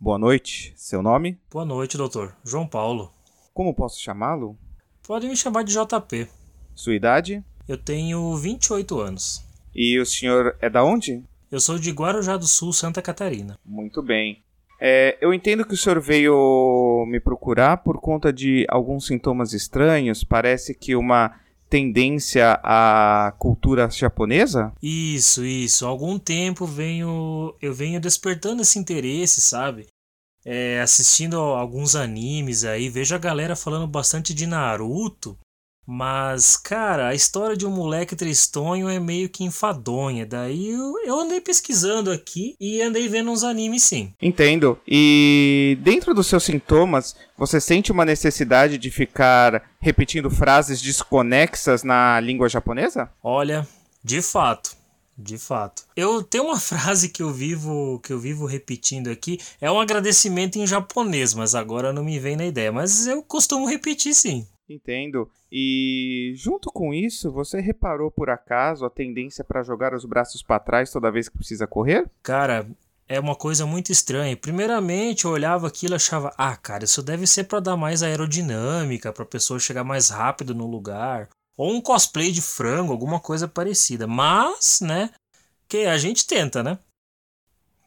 Boa noite. Seu nome? Boa noite, doutor. João Paulo. Como posso chamá-lo? Pode me chamar de JP. Sua idade? Eu tenho 28 anos. E o senhor é da onde? Eu sou de Guarujá do Sul, Santa Catarina. Muito bem. É, eu entendo que o senhor veio me procurar por conta de alguns sintomas estranhos. Parece que uma tendência à cultura japonesa? Isso, isso. Há algum tempo venho, eu venho despertando esse interesse, sabe? É, assistindo alguns animes aí, vejo a galera falando bastante de Naruto. Mas, cara, a história de um moleque tristonho é meio que enfadonha. Daí eu, eu andei pesquisando aqui e andei vendo uns animes sim. Entendo. E dentro dos seus sintomas, você sente uma necessidade de ficar repetindo frases desconexas na língua japonesa? Olha, de fato. De fato. Eu tenho uma frase que eu vivo que eu vivo repetindo aqui, é um agradecimento em japonês, mas agora não me vem na ideia, mas eu costumo repetir sim. Entendo. E junto com isso, você reparou por acaso a tendência para jogar os braços para trás toda vez que precisa correr? Cara, é uma coisa muito estranha. Primeiramente, eu olhava aquilo e achava: "Ah, cara, isso deve ser para dar mais aerodinâmica, para a pessoa chegar mais rápido no lugar, ou um cosplay de frango, alguma coisa parecida". Mas, né, que a gente tenta, né?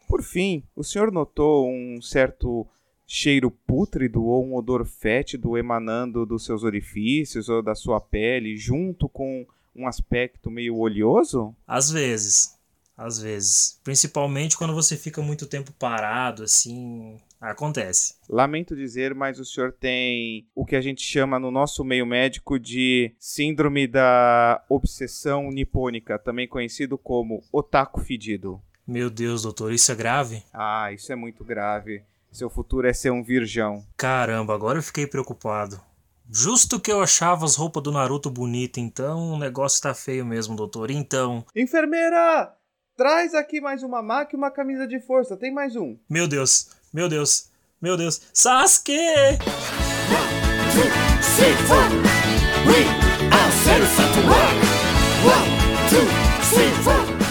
Por fim, o senhor notou um certo cheiro pútrido ou um odor fétido emanando dos seus orifícios ou da sua pele, junto com um aspecto meio oleoso? Às vezes. Às vezes. Principalmente quando você fica muito tempo parado, assim. Acontece. Lamento dizer, mas o senhor tem o que a gente chama no nosso meio médico de síndrome da obsessão nipônica, também conhecido como otaku fedido. Meu Deus, doutor, isso é grave? Ah, isso é muito grave. Seu futuro é ser um virgão. Caramba, agora eu fiquei preocupado. Justo que eu achava as roupas do Naruto bonita, então o negócio tá feio mesmo, doutor. Então. Enfermeira! Traz aqui mais uma maca e uma camisa de força. Tem mais um. Meu Deus, meu Deus, meu Deus. Sasuke! One, two, three, four. We are One, two, three, four.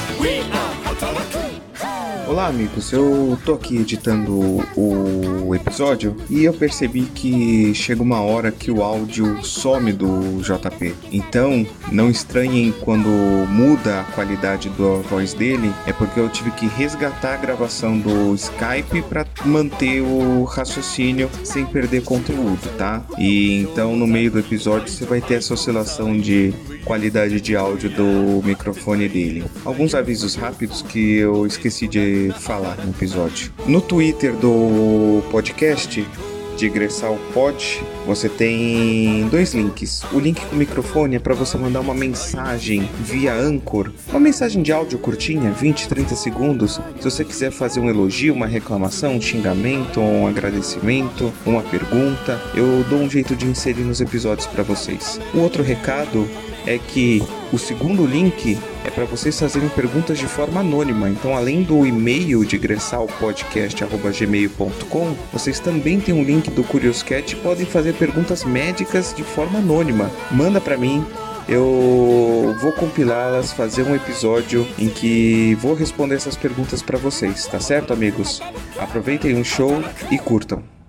Olá, amigos. Eu tô aqui editando o episódio e eu percebi que chega uma hora que o áudio some do JP. Então, não estranhem quando muda a qualidade da voz dele, é porque eu tive que resgatar a gravação do Skype para manter o raciocínio sem perder conteúdo, tá? E então, no meio do episódio, você vai ter essa oscilação de qualidade de áudio do microfone dele. Alguns avisos rápidos que eu esqueci de falar no episódio. No Twitter do podcast, Digressal Pod, você tem dois links. O link com o microfone é para você mandar uma mensagem via Anchor, uma mensagem de áudio curtinha, 20, 30 segundos. Se você quiser fazer um elogio, uma reclamação, um xingamento, um agradecimento, uma pergunta, eu dou um jeito de inserir nos episódios para vocês. O outro recado é que o segundo link é para vocês fazerem perguntas de forma anônima. Então, além do e-mail de gmail.com, vocês também têm um link do Curioscat e podem fazer perguntas médicas de forma anônima. Manda para mim, eu vou compilá-las, fazer um episódio em que vou responder essas perguntas para vocês, tá certo, amigos? Aproveitem um show e curtam.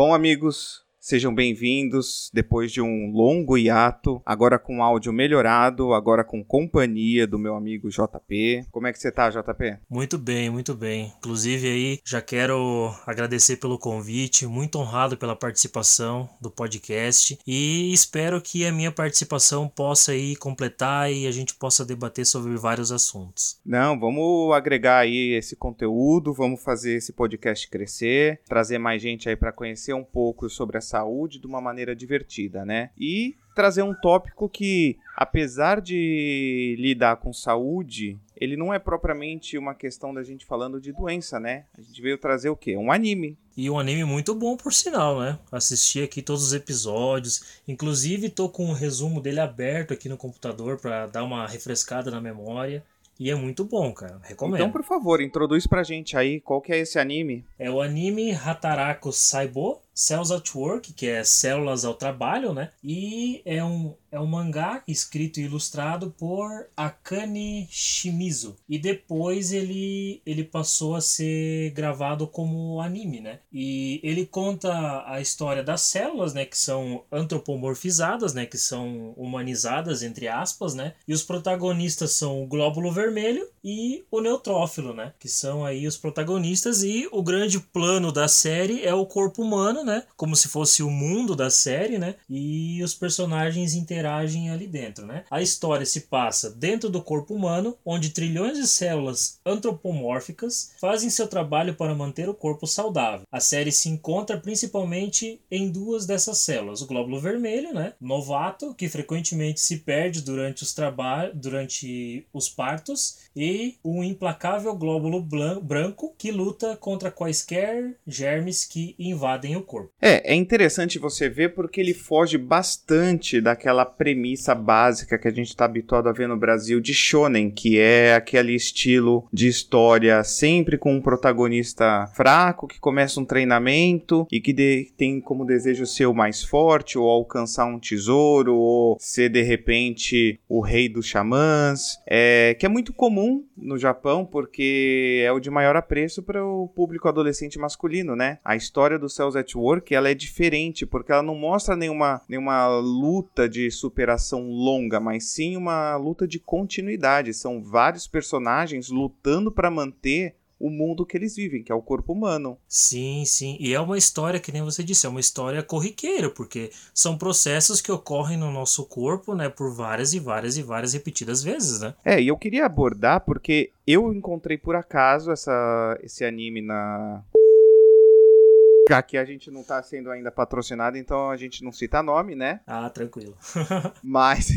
Bom, amigos, Sejam bem-vindos depois de um longo hiato, agora com áudio melhorado, agora com companhia do meu amigo JP. Como é que você tá, JP? Muito bem, muito bem. Inclusive aí, já quero agradecer pelo convite, muito honrado pela participação do podcast e espero que a minha participação possa aí completar e a gente possa debater sobre vários assuntos. Não, vamos agregar aí esse conteúdo, vamos fazer esse podcast crescer, trazer mais gente aí para conhecer um pouco sobre essa saúde de uma maneira divertida, né? E trazer um tópico que, apesar de lidar com saúde, ele não é propriamente uma questão da gente falando de doença, né? A gente veio trazer o quê? Um anime. E um anime muito bom, por sinal, né? Assisti aqui todos os episódios. Inclusive, tô com o um resumo dele aberto aqui no computador para dar uma refrescada na memória. E é muito bom, cara. Recomendo. Então, por favor, introduz pra gente aí qual que é esse anime. É o anime Hatarako Saibo Cells at Work, que é Células ao Trabalho, né? E é um, é um mangá escrito e ilustrado por Akane Shimizu. E depois ele, ele passou a ser gravado como anime, né? E ele conta a história das células, né? Que são antropomorfizadas, né? Que são humanizadas, entre aspas, né? E os protagonistas são o glóbulo vermelho e o neutrófilo, né? Que são aí os protagonistas. E o grande plano da série é o corpo humano, né? Como se fosse o mundo da série, né? E os personagens interagem interagem ali dentro, né? A história se passa dentro do corpo humano, onde trilhões de células antropomórficas fazem seu trabalho para manter o corpo saudável. A série se encontra principalmente em duas dessas células: o glóbulo vermelho, né? Novato, que frequentemente se perde durante os trabalhos, durante os partos, e o implacável glóbulo branco, que luta contra quaisquer germes que invadem o corpo. É, é interessante você ver porque ele foge bastante daquela premissa básica que a gente está habituado a ver no Brasil de shonen, que é aquele estilo de história sempre com um protagonista fraco que começa um treinamento e que de, tem como desejo ser o mais forte ou alcançar um tesouro ou ser de repente o rei dos xamãs, é, que é muito comum no Japão porque é o de maior apreço para o público adolescente masculino, né? A história do Cells at Work ela é diferente porque ela não mostra nenhuma, nenhuma luta de superação longa, mas sim uma luta de continuidade. São vários personagens lutando para manter o mundo que eles vivem, que é o corpo humano. Sim, sim. E é uma história, que nem você disse, é uma história corriqueira, porque são processos que ocorrem no nosso corpo, né, por várias e várias e várias repetidas vezes, né? É, e eu queria abordar porque eu encontrei por acaso essa, esse anime na Aqui a gente não tá sendo ainda patrocinado, então a gente não cita nome, né? Ah, tranquilo. Mas.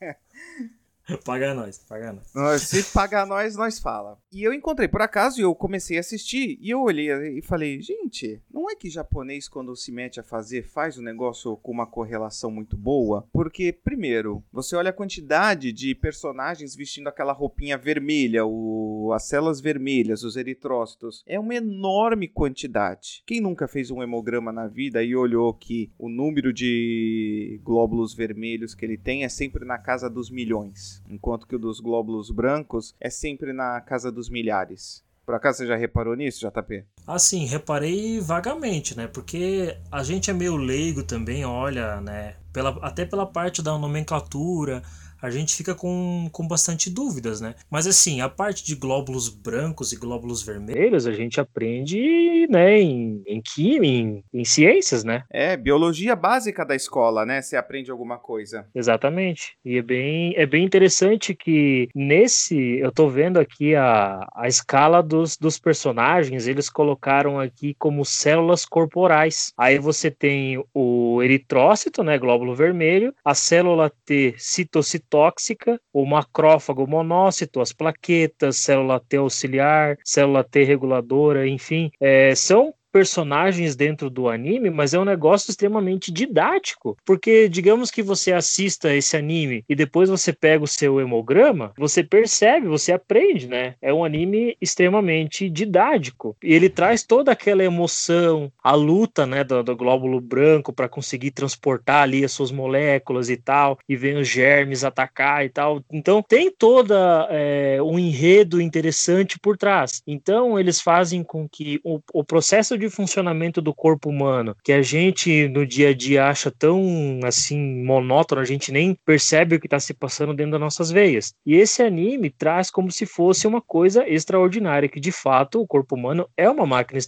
paga nós, paga nós. Se pagar nós, nós fala. E eu encontrei por acaso e eu comecei a assistir e eu olhei e falei, gente, não é que japonês quando se mete a fazer faz o negócio com uma correlação muito boa? Porque primeiro, você olha a quantidade de personagens vestindo aquela roupinha vermelha, o, as células vermelhas, os eritrócitos, é uma enorme quantidade. Quem nunca fez um hemograma na vida e olhou que o número de glóbulos vermelhos que ele tem é sempre na casa dos milhões, enquanto que o dos glóbulos brancos é sempre na casa dos milhares. Por acaso você já reparou nisso, JP? Assim, reparei vagamente, né? Porque a gente é meio leigo também, olha, né? Pela, até pela parte da nomenclatura, a gente fica com, com bastante dúvidas, né? Mas assim, a parte de glóbulos brancos e glóbulos vermelhos, a gente aprende, né, em, em química, em, em ciências, né? É, biologia básica da escola, né? Você aprende alguma coisa. Exatamente. E é bem, é bem interessante que nesse, eu tô vendo aqui a, a escala dos, dos personagens, eles colocaram aqui como células corporais. Aí você tem o eritrócito, né, glóbulo vermelho, a célula T citocitose tóxica, o macrófago monócito, as plaquetas, célula T auxiliar, célula T reguladora, enfim, é, são personagens dentro do anime, mas é um negócio extremamente didático, porque digamos que você assista esse anime e depois você pega o seu hemograma, você percebe, você aprende, né? É um anime extremamente didático e ele traz toda aquela emoção, a luta, né, do, do glóbulo branco para conseguir transportar ali as suas moléculas e tal, e vem os germes atacar e tal. Então tem toda é, um enredo interessante por trás. Então eles fazem com que o, o processo de de funcionamento do corpo humano que a gente no dia a dia acha tão assim monótono, a gente nem percebe o que está se passando dentro das nossas veias. E esse anime traz como se fosse uma coisa extraordinária, que de fato o corpo humano é uma máquina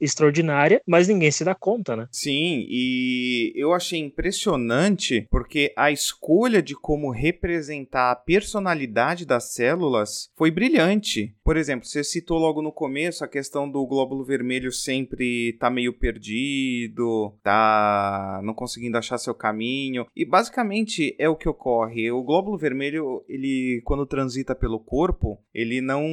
extraordinária, mas ninguém se dá conta, né? Sim, e eu achei impressionante porque a escolha de como representar a personalidade das células foi brilhante. Por exemplo, você citou logo no começo a questão do glóbulo vermelho sem sempre tá meio perdido, tá não conseguindo achar seu caminho. E basicamente é o que ocorre. O glóbulo vermelho, ele quando transita pelo corpo, ele não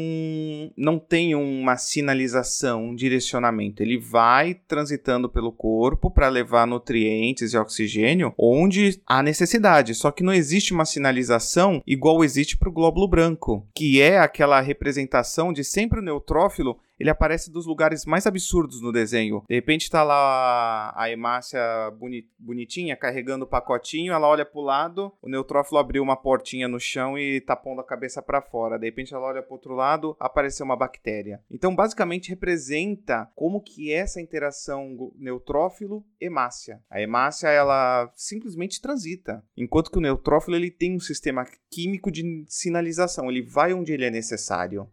não tem uma sinalização, um direcionamento. Ele vai transitando pelo corpo para levar nutrientes e oxigênio onde há necessidade. Só que não existe uma sinalização igual existe para o glóbulo branco, que é aquela representação de sempre o neutrófilo ele aparece dos lugares mais absurdos no desenho. De repente tá lá a Emácia boni bonitinha carregando o pacotinho, ela olha pro lado, o neutrófilo abriu uma portinha no chão e tá pondo a cabeça para fora. De repente ela olha pro outro lado, apareceu uma bactéria. Então, basicamente representa como que é essa interação neutrófilo-hemácia. A hemácia ela simplesmente transita, enquanto que o neutrófilo ele tem um sistema químico de sinalização, ele vai onde ele é necessário.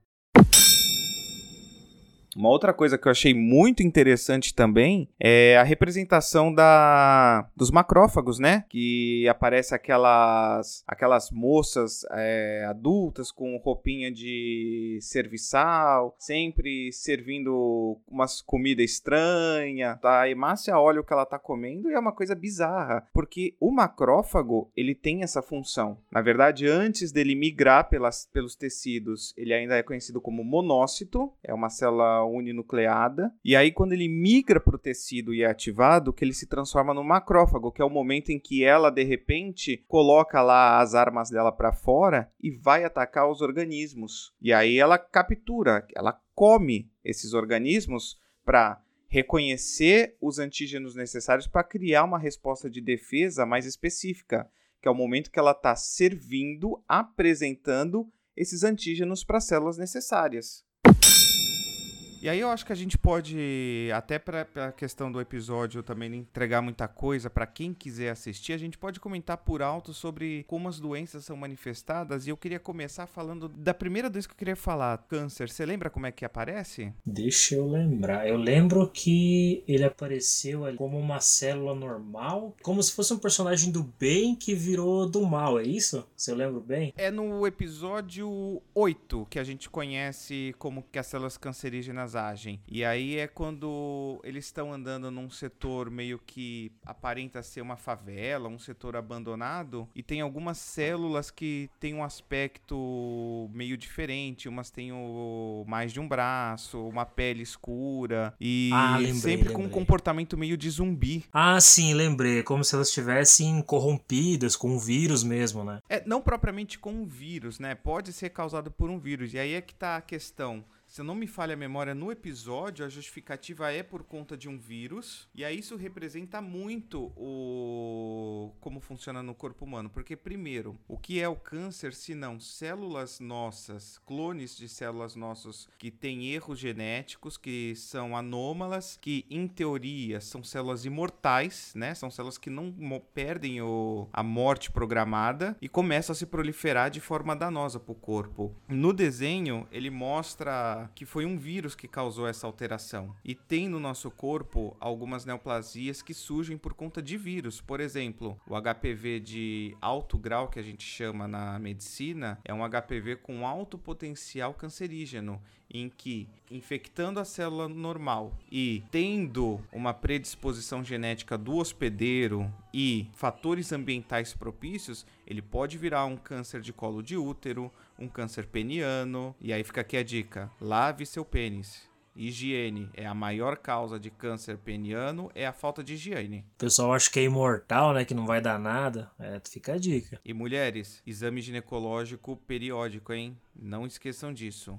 Uma outra coisa que eu achei muito interessante também é a representação da, dos macrófagos, né? Que aparece aquelas, aquelas moças é, adultas com roupinha de serviçal, sempre servindo umas comida estranha. A Emácia olha o que ela tá comendo e é uma coisa bizarra, porque o macrófago ele tem essa função. Na verdade, antes dele migrar pelas, pelos tecidos, ele ainda é conhecido como monócito, é uma célula uninucleada. E aí, quando ele migra para o tecido e é ativado, que ele se transforma no macrófago, que é o momento em que ela, de repente, coloca lá as armas dela para fora e vai atacar os organismos. E aí ela captura, ela come esses organismos para reconhecer os antígenos necessários para criar uma resposta de defesa mais específica, que é o momento que ela está servindo, apresentando esses antígenos para as células necessárias. E aí eu acho que a gente pode, até para a questão do episódio também entregar muita coisa para quem quiser assistir, a gente pode comentar por alto sobre como as doenças são manifestadas. E eu queria começar falando da primeira vez que eu queria falar, câncer. Você lembra como é que aparece? Deixa eu lembrar. Eu lembro que ele apareceu ali como uma célula normal, como se fosse um personagem do bem que virou do mal, é isso? Se eu lembro bem? É no episódio 8 que a gente conhece como que as células cancerígenas E aí é quando eles estão andando num setor meio que aparenta ser uma favela, um setor abandonado, e tem algumas células que têm um aspecto meio diferente. Umas têm o, mais de um braço, uma pele escura, e ah, lembrei, sempre lembrei. com um comportamento meio de zumbi. Ah, sim, lembrei. Como se elas estivessem corrompidas com um vírus mesmo, né? É, não propriamente com um vírus, né? Pode ser causado por um vírus. E aí é que tá a questão se não me falha a memória, no episódio a justificativa é por conta de um vírus. E aí isso representa muito o como funciona no corpo humano. Porque, primeiro, o que é o câncer se não células nossas, clones de células nossas que têm erros genéticos, que são anômalas, que em teoria são células imortais, né? São células que não perdem o, a morte programada e começam a se proliferar de forma danosa para o corpo. No desenho, ele mostra que foi um vírus que causou essa alteração. E tem no nosso corpo algumas neoplasias que surgem por conta de vírus. Por exemplo, o HPV de alto grau, que a gente chama na medicina, é um HPV com alto potencial cancerígeno em que, infectando a célula normal e tendo uma predisposição genética do hospedeiro e fatores ambientais propícios, ele pode virar um câncer de colo de útero, um câncer peniano. E aí fica aqui a dica: lave seu pênis. Higiene é a maior causa de câncer peniano, é a falta de higiene. O pessoal acha que é imortal, né? Que não vai dar nada. É, fica a dica. E mulheres, exame ginecológico periódico, hein? Não esqueçam disso.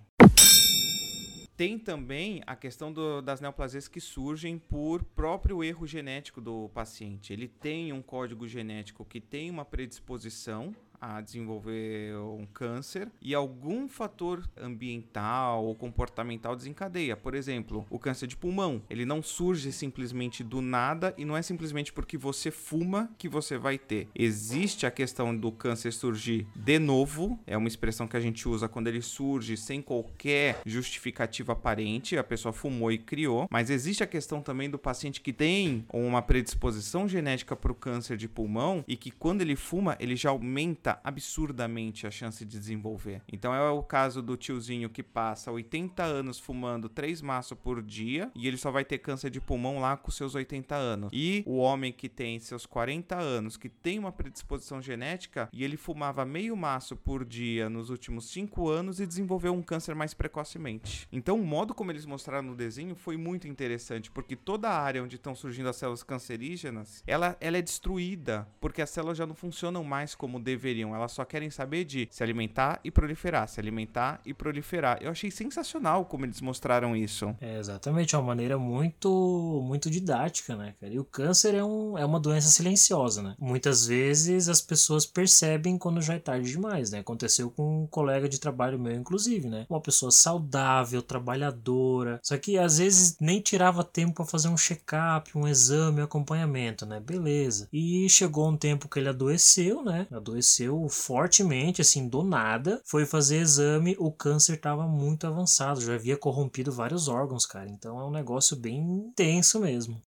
Tem também a questão do, das neoplasias que surgem por próprio erro genético do paciente. Ele tem um código genético que tem uma predisposição a desenvolver um câncer e algum fator ambiental ou comportamental desencadeia. Por exemplo, o câncer de pulmão. Ele não surge simplesmente do nada e não é simplesmente porque você fuma que você vai ter. Existe a questão do câncer surgir de novo, é uma expressão que a gente usa quando ele surge sem qualquer justificativa aparente, a pessoa fumou e criou, mas existe a questão também do paciente que tem uma predisposição genética para o câncer de pulmão e que quando ele fuma, ele já aumenta absurdamente a chance de desenvolver. Então é o caso do tiozinho que passa 80 anos fumando 3 maços por dia e ele só vai ter câncer de pulmão lá com seus 80 anos. E o homem que tem seus 40 anos, que tem uma predisposição genética e ele fumava meio maço por dia nos últimos 5 anos e desenvolveu um câncer mais precocemente. Então o modo como eles mostraram no desenho foi muito interessante, porque toda a área onde estão surgindo as células cancerígenas, ela, ela é destruída, porque as células já não funcionam mais como deveriam Elas só querem saber de se alimentar e proliferar, se alimentar e proliferar. Eu achei sensacional como eles mostraram isso. É, exatamente, é uma maneira muito muito didática, né, cara? E o câncer é, um, é uma doença silenciosa, né? Muitas vezes as pessoas percebem quando já é tarde demais, né? Aconteceu com um colega de trabalho meu, inclusive, né? Uma pessoa saudável, trabalhadora, só que às vezes nem tirava tempo para fazer um check-up, um exame, um acompanhamento, né? Beleza. E chegou um tempo que ele adoeceu, né? Adoeceu fortemente, assim, do nada. Foi fazer exame, o câncer estava muito avançado, já havia corrompido vários órgãos, cara. Então é um negócio bem intenso mesmo.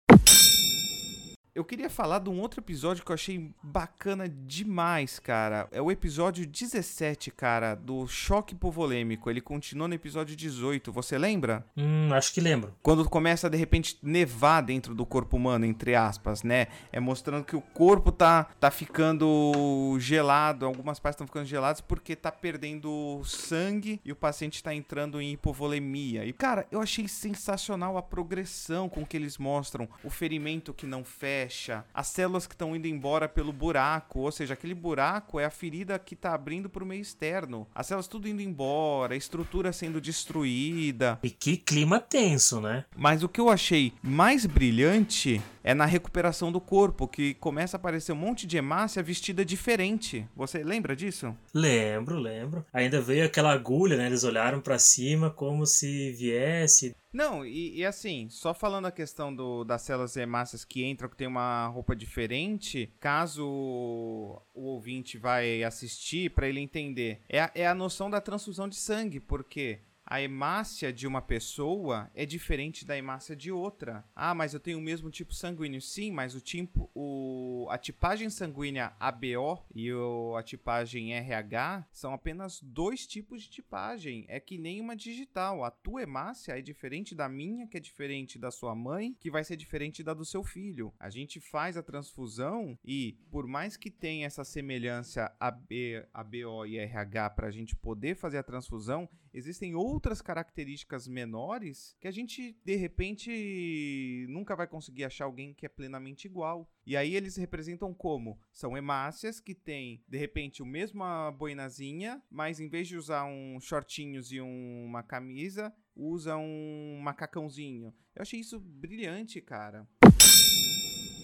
Eu queria falar de um outro episódio que eu achei bacana demais, cara. É o episódio 17, cara, do Choque Povolêmico. Ele continua no episódio 18. Você lembra? Hum, acho que lembro. Quando começa, de repente, nevar dentro do corpo humano, entre aspas, né? É mostrando que o corpo tá, tá ficando gelado, algumas partes estão ficando geladas porque tá perdendo sangue e o paciente tá entrando em hipovolemia. E, cara, eu achei sensacional a progressão com que eles mostram o ferimento que não fecha fecha, as células que estão indo embora pelo buraco, ou seja, aquele buraco é a ferida que está abrindo para o meio externo. As células tudo indo embora, a estrutura sendo destruída. E que clima tenso, né? Mas o que eu achei mais brilhante é na recuperação do corpo, que começa a aparecer um monte de hemácia vestida diferente. Você lembra disso? Lembro, lembro. Ainda veio aquela agulha, né? Eles olharam para cima como se viesse não, e, e, assim, só falando a questão do, das células hemácias que entram, que tem uma roupa diferente, caso o ouvinte vai assistir, para ele entender, é a, é a noção da transfusão de sangue, porque a hemácia de uma pessoa é diferente da hemácia de outra. Ah, mas eu tenho o mesmo tipo sanguíneo. Sim, mas o tipo, o, a tipagem sanguínea ABO e o, a tipagem RH são apenas dois tipos de tipagem. É que nem uma digital. A tua hemácia é diferente da minha, que é diferente da sua mãe, que vai ser diferente da do seu filho. A gente faz a transfusão e, por mais que tenha essa semelhança AB, ABO e RH para a gente poder fazer a transfusão, existem outras características menores que a gente, de repente, nunca vai conseguir achar alguém que é plenamente igual. E aí eles representam como? São hemácias que têm, de repente, o mesma boinazinha, mas em vez de usar um shortinhos e um, uma camisa, usa um macacãozinho. Eu achei isso brilhante, cara.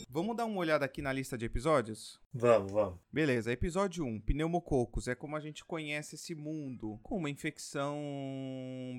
Vamos dar uma olhada aqui na lista de episódios? Vamos, vamos. Beleza, episódio 1, pneumococos. É como a gente conhece esse mundo, com uma infecção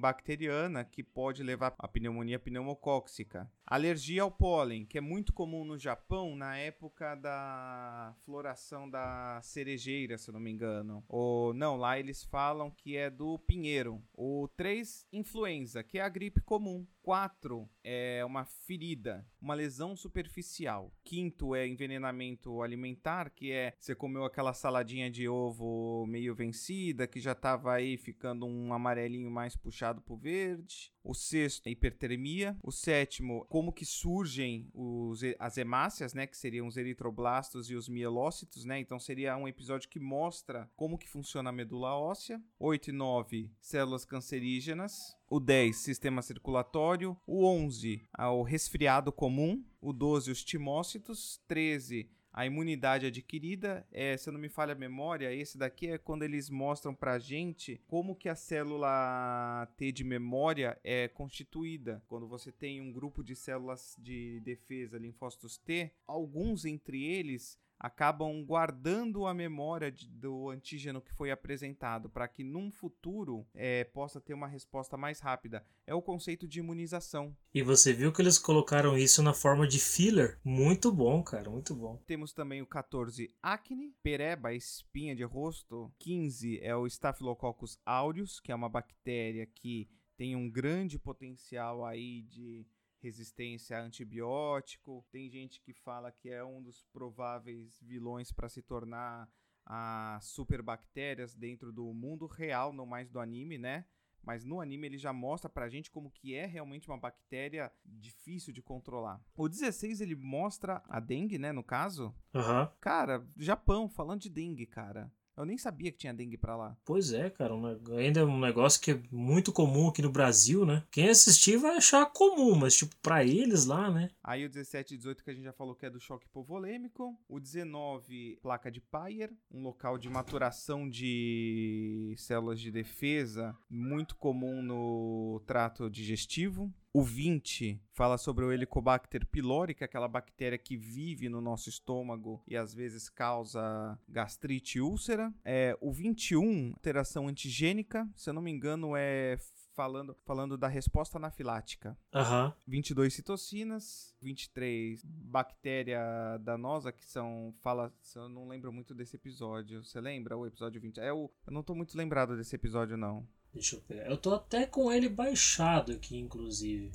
bacteriana que pode levar a pneumonia pneumocóxica. Alergia ao pólen, que é muito comum no Japão na época da floração da cerejeira, se eu não me engano. Ou não, lá eles falam que é do pinheiro. O 3, influenza, que é a gripe comum. 4 é uma ferida, uma lesão superficial. Quinto é envenenamento alimentar, que é você comeu aquela saladinha de ovo meio vencida, que já estava aí ficando um amarelinho mais puxado pro verde. O sexto é hipertermia. O sétimo, como que surgem os, as hemácias, né, que seriam os eritroblastos e os mielócitos, né? Então seria um episódio que mostra como que funciona a medula óssea. 8 e 9, células cancerígenas o 10, sistema circulatório, o 11, o resfriado comum, o 12, os timócitos, 13, a imunidade adquirida, é, se eu não me falha a memória, esse daqui é quando eles mostram pra gente como que a célula T de memória é constituída. Quando você tem um grupo de células de defesa, linfócitos T, alguns entre eles acabam guardando a memória de, do antígeno que foi apresentado para que num futuro é, possa ter uma resposta mais rápida. É o conceito de imunização. E você viu que eles colocaram isso na forma de filler? Muito bom, cara, muito bom. Temos também o 14, acne, pereba, espinha de rosto. 15 é o Staphylococcus aureus, que é uma bactéria que tem um grande potencial aí de resistência a antibiótico. Tem gente que fala que é um dos prováveis vilões para se tornar as superbactérias dentro do mundo real, não mais do anime, né? Mas no anime ele já mostra pra gente como que é realmente uma bactéria difícil de controlar. O 16 ele mostra a dengue, né, no caso. Uhum. Cara, Japão, falando de dengue, cara. Eu nem sabia que tinha dengue pra lá. Pois é, cara. Um, ainda é um negócio que é muito comum aqui no Brasil, né? Quem assistir vai achar comum, mas, tipo, pra eles lá, né? Aí o 17 e 18 que a gente já falou que é do choque hipovolêmico. O 19, placa de Payer, um local de maturação de células de defesa, muito comum no trato digestivo. O 20 fala sobre o Helicobacter pylori, que é aquela bactéria que vive no nosso estômago e às vezes causa gastrite e úlcera. É, o 21, alteração antigênica, se eu não me engano, é falando, falando da resposta anafilática. Aham. 22 citocinas, 23 bactéria danosa, que são. Fala. Eu não lembro muito desse episódio. Você lembra o episódio 20? É o, eu não tô muito lembrado desse episódio, não. Deixa eu pegar. Eu tô até com ele baixado aqui, inclusive.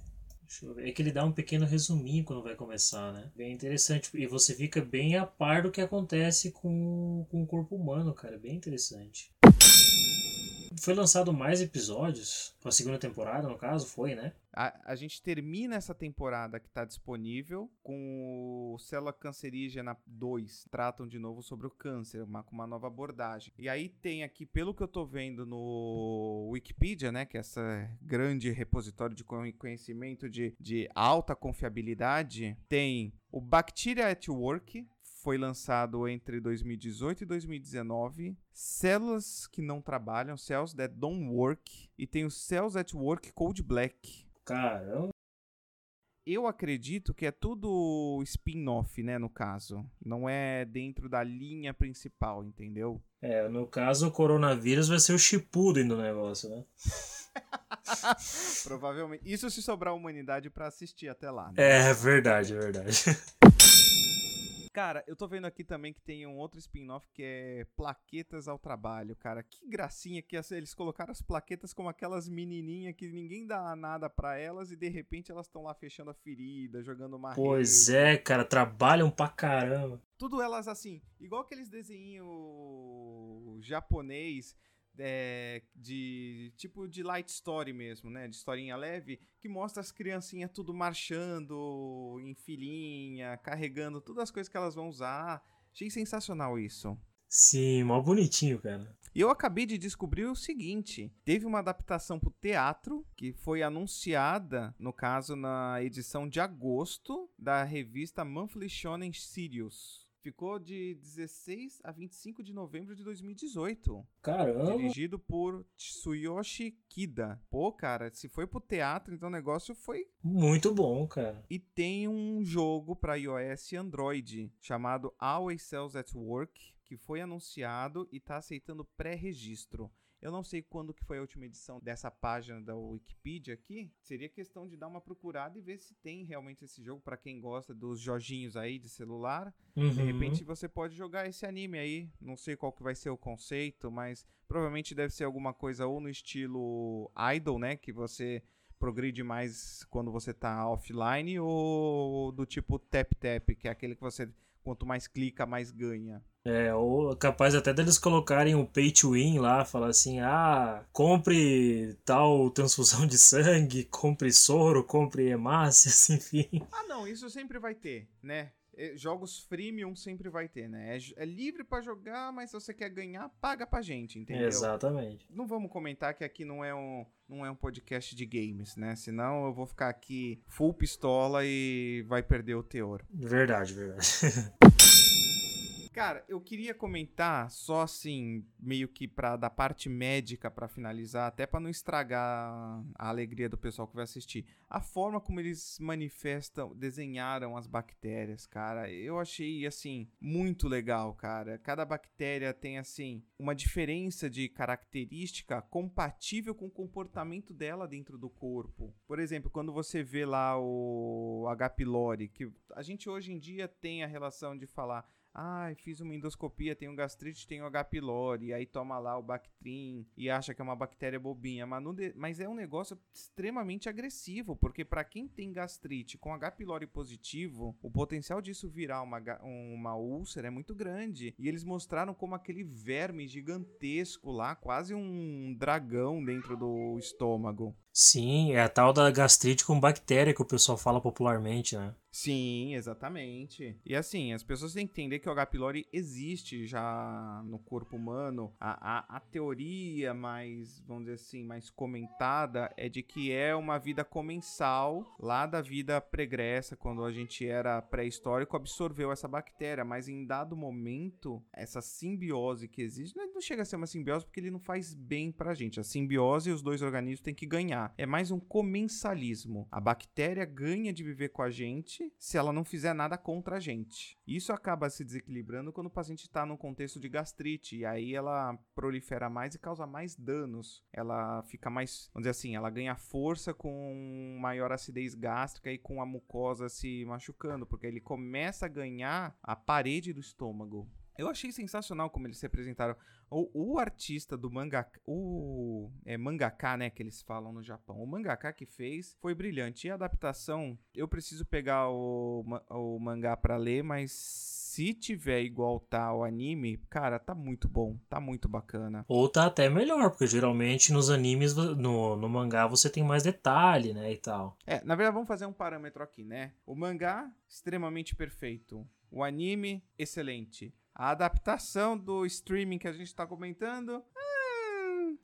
É que ele dá um pequeno resuminho quando vai começar, né? Bem interessante. E você fica bem a par do que acontece com, com o corpo humano, cara. Bem interessante. Foi lançado mais episódios, a segunda temporada, no caso, foi, né? A, a gente termina essa temporada que está disponível com o Célula Cancerígena 2. Tratam de novo sobre o câncer, uma, com uma nova abordagem. E aí tem aqui, pelo que eu tô vendo no Wikipedia, né? Que é essa grande repositório de conhecimento de, de alta confiabilidade, tem o Bacteria at Work, foi lançado entre 2018 e 2019. Células que não trabalham, Cells That Don't Work. E tem o Cells at Work Code Black. Caramba. Eu acredito que é tudo spin-off, né, no caso. Não é dentro da linha principal, entendeu? É, no caso, o coronavírus vai ser o Shippuden do negócio, né? Provavelmente. Isso se sobrar a humanidade para assistir até lá. Né? É, verdade, é verdade. Cara, eu tô vendo aqui também que tem um outro spin-off que é Plaquetas ao Trabalho, cara. Que gracinha que eles colocaram as plaquetas como aquelas menininhas que ninguém dá nada para elas e de repente elas estão lá fechando a ferida, jogando uma Pois é, cara, trabalham pra caramba. Tudo elas assim, igual aqueles desenhos japonês é, de tipo de light story mesmo, né? De historinha leve, que mostra as criancinhas tudo marchando em filinha, carregando todas as coisas que elas vão usar. Achei sensacional isso. Sim, mó bonitinho, cara. E eu acabei de descobrir o seguinte: teve uma adaptação pro teatro que foi anunciada, no caso, na edição de agosto da revista Monthly Shonen Sirius. Ficou de 16 a 25 de novembro de 2018. Caramba! Dirigido por Tsuyoshi Kida. Pô, cara, se foi pro teatro, então o negócio foi. Muito bom, cara. E tem um jogo para iOS e Android chamado Always Cells at Work, que foi anunciado e tá aceitando pré-registro. Eu não sei quando que foi a última edição dessa página da Wikipedia aqui. Seria questão de dar uma procurada e ver se tem realmente esse jogo para quem gosta dos joginhos aí de celular. Uhum. De repente você pode jogar esse anime aí. Não sei qual que vai ser o conceito, mas provavelmente deve ser alguma coisa ou no estilo idol, né, que você progride mais quando você tá offline ou do tipo tap tap, que é aquele que você quanto mais clica, mais ganha. É, ou capaz até deles colocarem o pay to win lá, falar assim: ah, compre tal transfusão de sangue, compre soro, compre hemácias, enfim. Ah, não, isso sempre vai ter, né? Jogos freemium sempre vai ter, né? É, é livre para jogar, mas se você quer ganhar, paga pra gente, entendeu? Exatamente. Não vamos comentar que aqui não é um, não é um podcast de games, né? Senão eu vou ficar aqui full pistola e vai perder o teor. Verdade, verdade. Cara, eu queria comentar só assim, meio que para da parte médica para finalizar, até para não estragar a alegria do pessoal que vai assistir. A forma como eles manifestam, desenharam as bactérias, cara, eu achei assim muito legal, cara. Cada bactéria tem assim uma diferença de característica compatível com o comportamento dela dentro do corpo. Por exemplo, quando você vê lá o H. pylori, que a gente hoje em dia tem a relação de falar ah, fiz uma endoscopia, tenho gastrite, tenho H. pylori, aí toma lá o Bactrim e acha que é uma bactéria bobinha, mas, de... mas é um negócio extremamente agressivo, porque para quem tem gastrite com H. pylori positivo, o potencial disso virar uma, uma úlcera é muito grande. E eles mostraram como aquele verme gigantesco lá, quase um dragão dentro do estômago. Sim, é a tal da gastrite com bactéria que o pessoal fala popularmente, né? Sim, exatamente. E assim, as pessoas têm que entender que o H. pylori existe já no corpo humano. A, a, a, teoria mais, vamos dizer assim, mais comentada é de que é uma vida comensal lá da vida pregressa, quando a gente era pré-histórico, absorveu essa bactéria. Mas em dado momento, essa simbiose que existe, não chega a ser uma simbiose porque ele não faz bem pra gente. A simbiose e os dois organismos têm que ganhar. É mais um comensalismo. A bactéria ganha de viver com a gente se ela não fizer nada contra a gente. Isso acaba se desequilibrando quando o paciente está num contexto de gastrite, e aí ela prolifera mais e causa mais danos. Ela fica mais, vamos dizer assim, ela ganha força com maior acidez gástrica e com a mucosa se machucando, porque ele começa a ganhar a parede do estômago. Eu achei sensacional como eles se apresentaram. O, o artista do mangá, o é, mangaka, né, que eles falam no Japão. O mangaka que fez foi brilhante. E a adaptação, eu preciso pegar o, o mangá para ler, mas se tiver igual tá o anime, cara, tá muito bom, tá muito bacana. Ou tá até melhor, porque geralmente nos animes, no, no mangá, você tem mais detalhe, né, e tal. É, na verdade, vamos fazer um parâmetro aqui, né? O mangá, extremamente perfeito. O anime, excelente. A adaptação do streaming que a gente está comentando.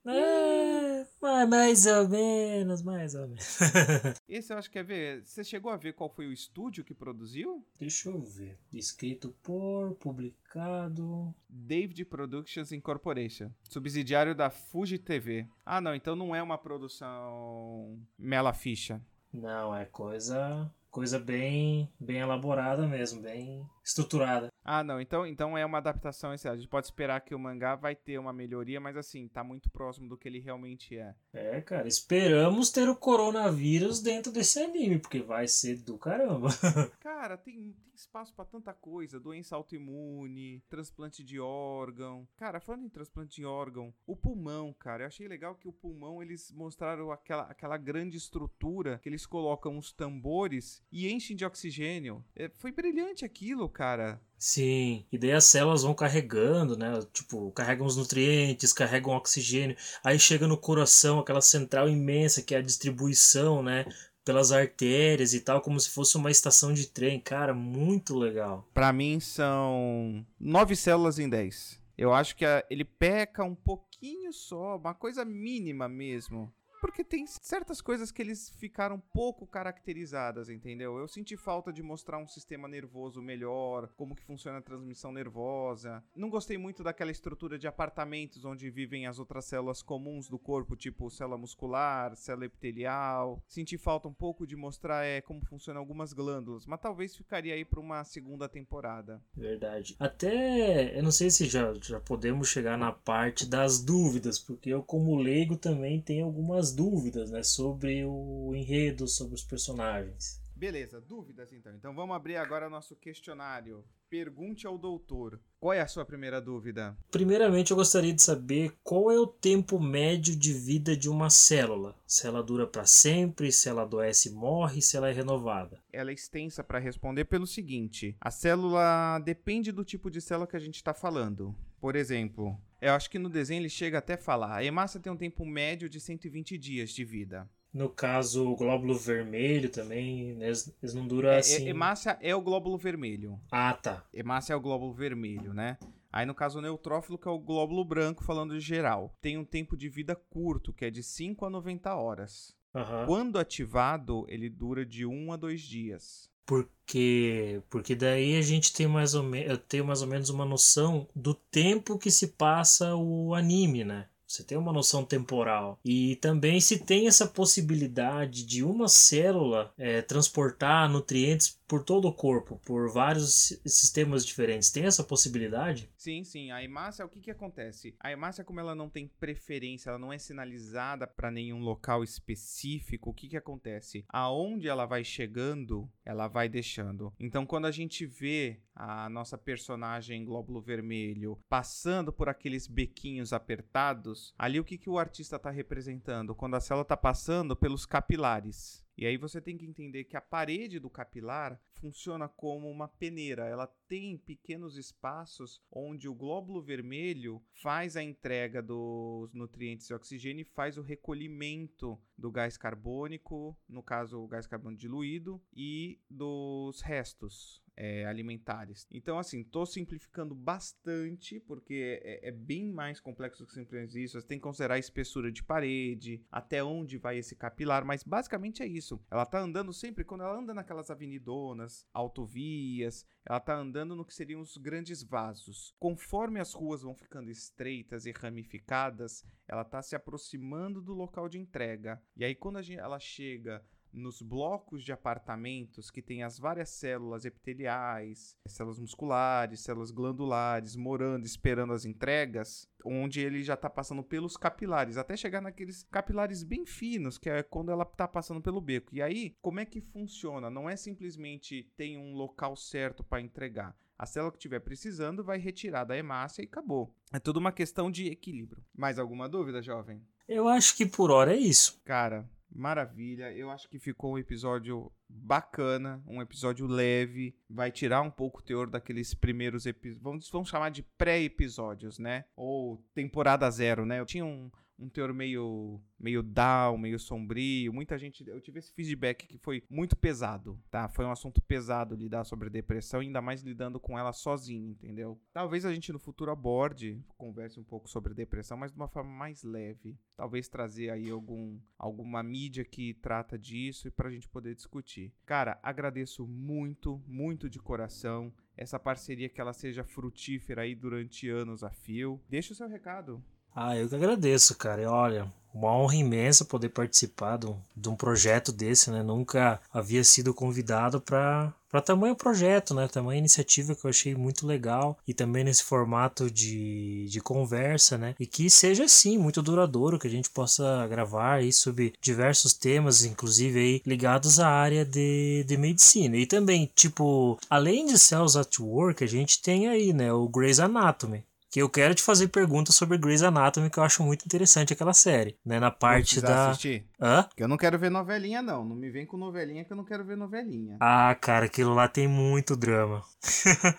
É, mais ou menos, mais ou menos. Esse eu acho que é ver. Você chegou a ver qual foi o estúdio que produziu? Deixa eu ver. Escrito por, publicado. David Productions Incorporation, subsidiário da Fuji TV. Ah, não, então não é uma produção Mela Ficha. Não, é coisa coisa bem bem elaborada mesmo, bem estruturada. Ah, não. Então, então é uma adaptação. A gente pode esperar que o mangá vai ter uma melhoria, mas assim, tá muito próximo do que ele realmente é. É, cara. Esperamos ter o coronavírus dentro desse anime, porque vai ser do caramba. cara, tem, tem espaço para tanta coisa. Doença autoimune, transplante de órgão. Cara, falando em transplante de órgão, o pulmão, cara. Eu achei legal que o pulmão, eles mostraram aquela, aquela grande estrutura que eles colocam os tambores e enchem de oxigênio. É, foi brilhante aquilo, cara. Sim, e daí as células vão carregando, né? Tipo, carregam os nutrientes, carregam oxigênio. Aí chega no coração, aquela central imensa que é a distribuição, né? Pelas artérias e tal, como se fosse uma estação de trem. Cara, muito legal. Para mim são nove células em dez. Eu acho que ele peca um pouquinho só, uma coisa mínima mesmo porque tem certas coisas que eles ficaram pouco caracterizadas, entendeu? Eu senti falta de mostrar um sistema nervoso melhor, como que funciona a transmissão nervosa. Não gostei muito daquela estrutura de apartamentos onde vivem as outras células comuns do corpo, tipo célula muscular, célula epitelial. Senti falta um pouco de mostrar é, como funcionam algumas glândulas, mas talvez ficaria aí para uma segunda temporada. Verdade. Até, eu não sei se já, já podemos chegar na parte das dúvidas, porque eu como leigo também tenho algumas dúvidas né, sobre o enredo, sobre os personagens. Beleza, dúvidas então. Então vamos abrir agora nosso questionário. Pergunte ao doutor. Qual é a sua primeira dúvida? Primeiramente, eu gostaria de saber qual é o tempo médio de vida de uma célula. Se ela dura para sempre, se ela adoece e morre, se ela é renovada. Ela é extensa para responder pelo seguinte: a célula depende do tipo de célula que a gente está falando. Por exemplo, eu acho que no desenho ele chega até a falar: a hemácia tem um tempo médio de 120 dias de vida. No caso, o glóbulo vermelho também, né, eles não duram é, assim. Hemácia é o glóbulo vermelho. Ah, tá. Hemácia é o glóbulo vermelho, né? Aí no caso o neutrófilo, que é o glóbulo branco, falando de geral, tem um tempo de vida curto, que é de 5 a 90 horas. Uhum. Quando ativado, ele dura de 1 a 2 dias. Porque, porque daí a gente tem mais ou, me, tem mais ou menos uma noção do tempo que se passa o anime, né? Você tem uma noção temporal. E também se tem essa possibilidade de uma célula é, transportar nutrientes por todo o corpo, por vários sistemas diferentes. Tem essa possibilidade? Sim, sim. A hemácia, o que, que acontece? A hemácia, como ela não tem preferência, ela não é sinalizada para nenhum local específico, o que, que acontece? Aonde ela vai chegando, ela vai deixando. Então, quando a gente vê a nossa personagem glóbulo vermelho passando por aqueles bequinhos apertados, ali o que, que o artista está representando? Quando a célula está passando pelos capilares. E aí você tem que entender que a parede do capilar funciona como uma peneira. Ela tem pequenos espaços onde o glóbulo vermelho faz a entrega dos nutrientes e oxigênio e faz o recolhimento do gás carbônico, no caso o gás carbônico diluído, e dos restos é, alimentares. Então, assim, estou simplificando bastante, porque é, é, bem mais complexo que simplesmente isso. Você tem que considerar a espessura de parede, até onde vai esse capilar, mas basicamente é isso. Ela está andando sempre, quando ela anda naquelas avenidonas, autovias, ela está andando no que seriam os grandes vasos. Conforme as ruas vão ficando estreitas e ramificadas, ela está se aproximando do local de entrega. E aí, quando gente, ela chega nos blocos de apartamentos que tem as várias células epiteliais, células musculares, células glandulares, morando, esperando as entregas, onde ele já está passando pelos capilares, até chegar naqueles capilares bem finos, que é quando ela está passando pelo beco. E aí, como é que funciona? Não é simplesmente tem um local certo para entregar. A célula que estiver precisando vai retirar da hemácia e acabou. É tudo uma questão de equilíbrio. Mais alguma dúvida, jovem? Eu acho que por hora é isso. Cara, Maravilha, eu acho que ficou um episódio bacana, um episódio leve, vai tirar um pouco o teor daqueles primeiros episódios, vamos, vamos chamar de pré-episódios, né? Ou temporada zero, né? Eu tinha um, um teor meio meio down, meio sombrio. Muita gente, eu tive esse feedback que foi muito pesado, tá? Foi um assunto pesado lidar sobre depressão, ainda mais lidando com ela sozinho, entendeu? Talvez a gente no futuro aborde, converse um pouco sobre depressão, mas de uma forma mais leve. Talvez trazer aí algum alguma mídia que trata disso e pra gente poder discutir. Cara, agradeço muito, muito de coração essa parceria que ela seja frutífera aí durante anos a fio. Deixa o seu recado. Ah, eu que agradeço, cara. E olha, uma honra imensa poder participar de um, de um projeto desse, né? Nunca havia sido convidado para para tamanho projeto, né? Tamanha iniciativa que eu achei muito legal e também nesse formato de, de conversa, né? E que seja assim muito duradouro, que a gente possa gravar aí sobre diversos temas, inclusive aí ligados à área de, de medicina. E também, tipo, além de Cells at Work, a gente tem aí, né, o Grey's Anatomy, que eu quero te fazer perguntas sobre Grey's Anatomy, que eu acho muito interessante aquela série, né? Na parte da. Assistir. Hã? Porque eu não quero ver novelinha, não. Não me vem com novelinha que eu não quero ver novelinha. Ah, cara, aquilo lá tem muito drama.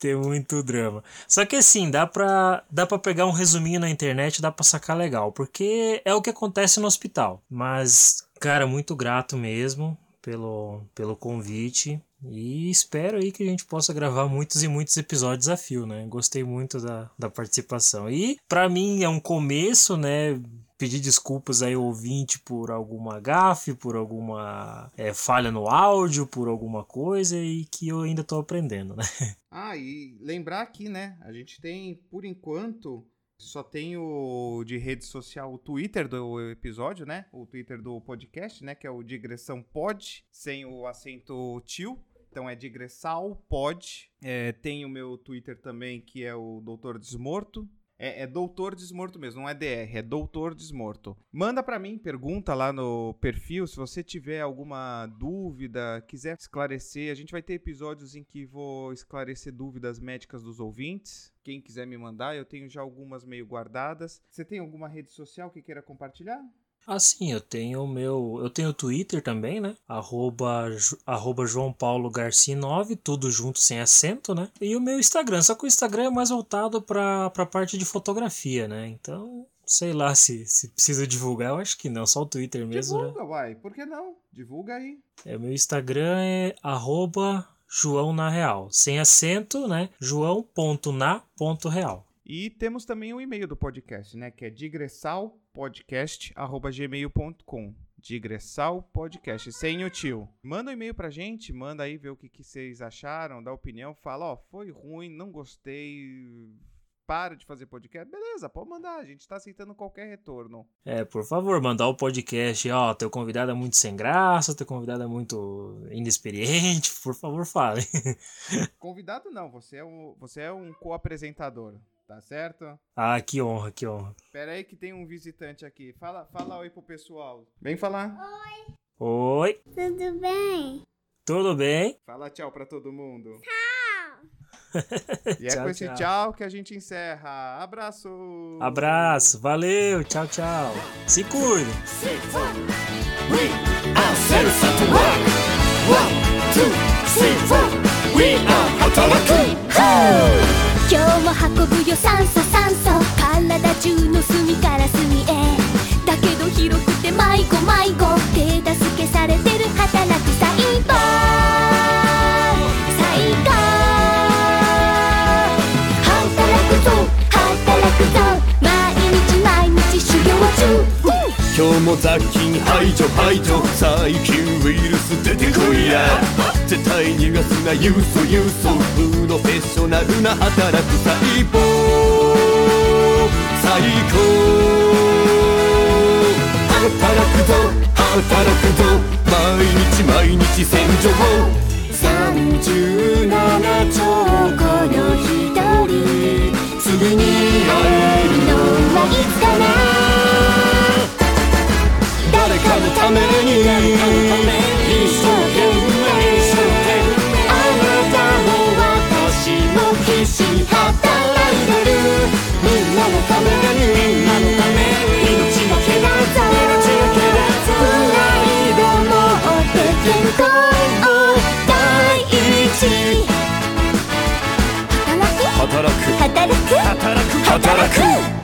tem muito drama. Só que assim, dá pra, dá pra pegar um resuminho na internet dá pra sacar legal, porque é o que acontece no hospital. Mas, cara, muito grato mesmo pelo, pelo convite. E espero aí que a gente possa gravar muitos e muitos episódios a fio, né? Gostei muito da, da participação. E para mim é um começo, né? Pedir desculpas aí ao ouvinte por alguma gafe, por alguma é, falha no áudio, por alguma coisa e que eu ainda tô aprendendo, né? Ah, e lembrar aqui, né? A gente tem, por enquanto, só tem o de rede social, o Twitter do episódio, né? O Twitter do podcast, né? Que é o Digressão Pod, sem o acento tio. Então é digressal, pod. É, tem o meu Twitter também, que é o Doutor Desmorto. É, é, Doutor Desmorto mesmo, não é DR, é Doutor Desmorto. Manda para mim, pergunta lá no perfil, se você tiver alguma dúvida, quiser esclarecer. A gente vai ter episódios em que vou esclarecer dúvidas médicas dos ouvintes. Quem quiser me mandar, eu tenho já algumas meio guardadas. Você tem alguma rede social que queira compartilhar? Ah, sim, eu tenho o meu. Eu tenho o Twitter também, né? Arroba, arroba João Paulo Garcia 9, tudo junto sem acento, né? E o meu Instagram, só que o Instagram é mais voltado pra, pra parte de fotografia, né? Então, sei lá se, se precisa divulgar, eu acho que não, só o Twitter mesmo. Divulga, né? vai, por que não? Divulga aí. É, meu Instagram é arroba João na Real, sem acento, né? João.na.real. E temos também o e-mail do podcast, né? Que é digressalpodcast.gmail.com digressalpodcast, sem o tio. Manda um e-mail pra gente, manda aí ver o que, que vocês acharam, dá opinião, fala, ó, foi ruim, não gostei, para de fazer podcast, beleza, pode mandar, a gente tá aceitando qualquer retorno. É, por favor, mandar o podcast, ó, teu convidado é muito sem graça, teu convidado é muito inexperiente, por favor, fale. convidado não, você é um, você é um co-apresentador. Tá certo? Ah, que honra, que honra. Pera aí que tem um visitante aqui. Fala, fala oi pro pessoal. Vem falar. Oi. Oi. Tudo bem? Tudo bem? Fala tchau pra todo mundo. Tchau. e é tchau, com esse tchau. tchau que a gente encerra. Abraço. Abraço. Valeu. Tchau, tchau. Se cuide. We are We are 働く今日も運ぶよ酸素酸素。体中の隅から隅へ。だけど広くて迷子迷子。手助けされてる働く細胞も雑菌排除排除。細菌ウイルス出てこいや。絶対逃がすなユーソユーソ。プロフェッショナルな働く細胞最高働くぞ。働くぞ。毎日毎日洗浄37兆個の一人次に会えるのはいつかなのために一生懸命一生懸命あなたも私も必死に働いてるみんなのためにみんなのために命がけだぞ命がけだぞプライもって健康を第一働く。働く。働く。働く。働く。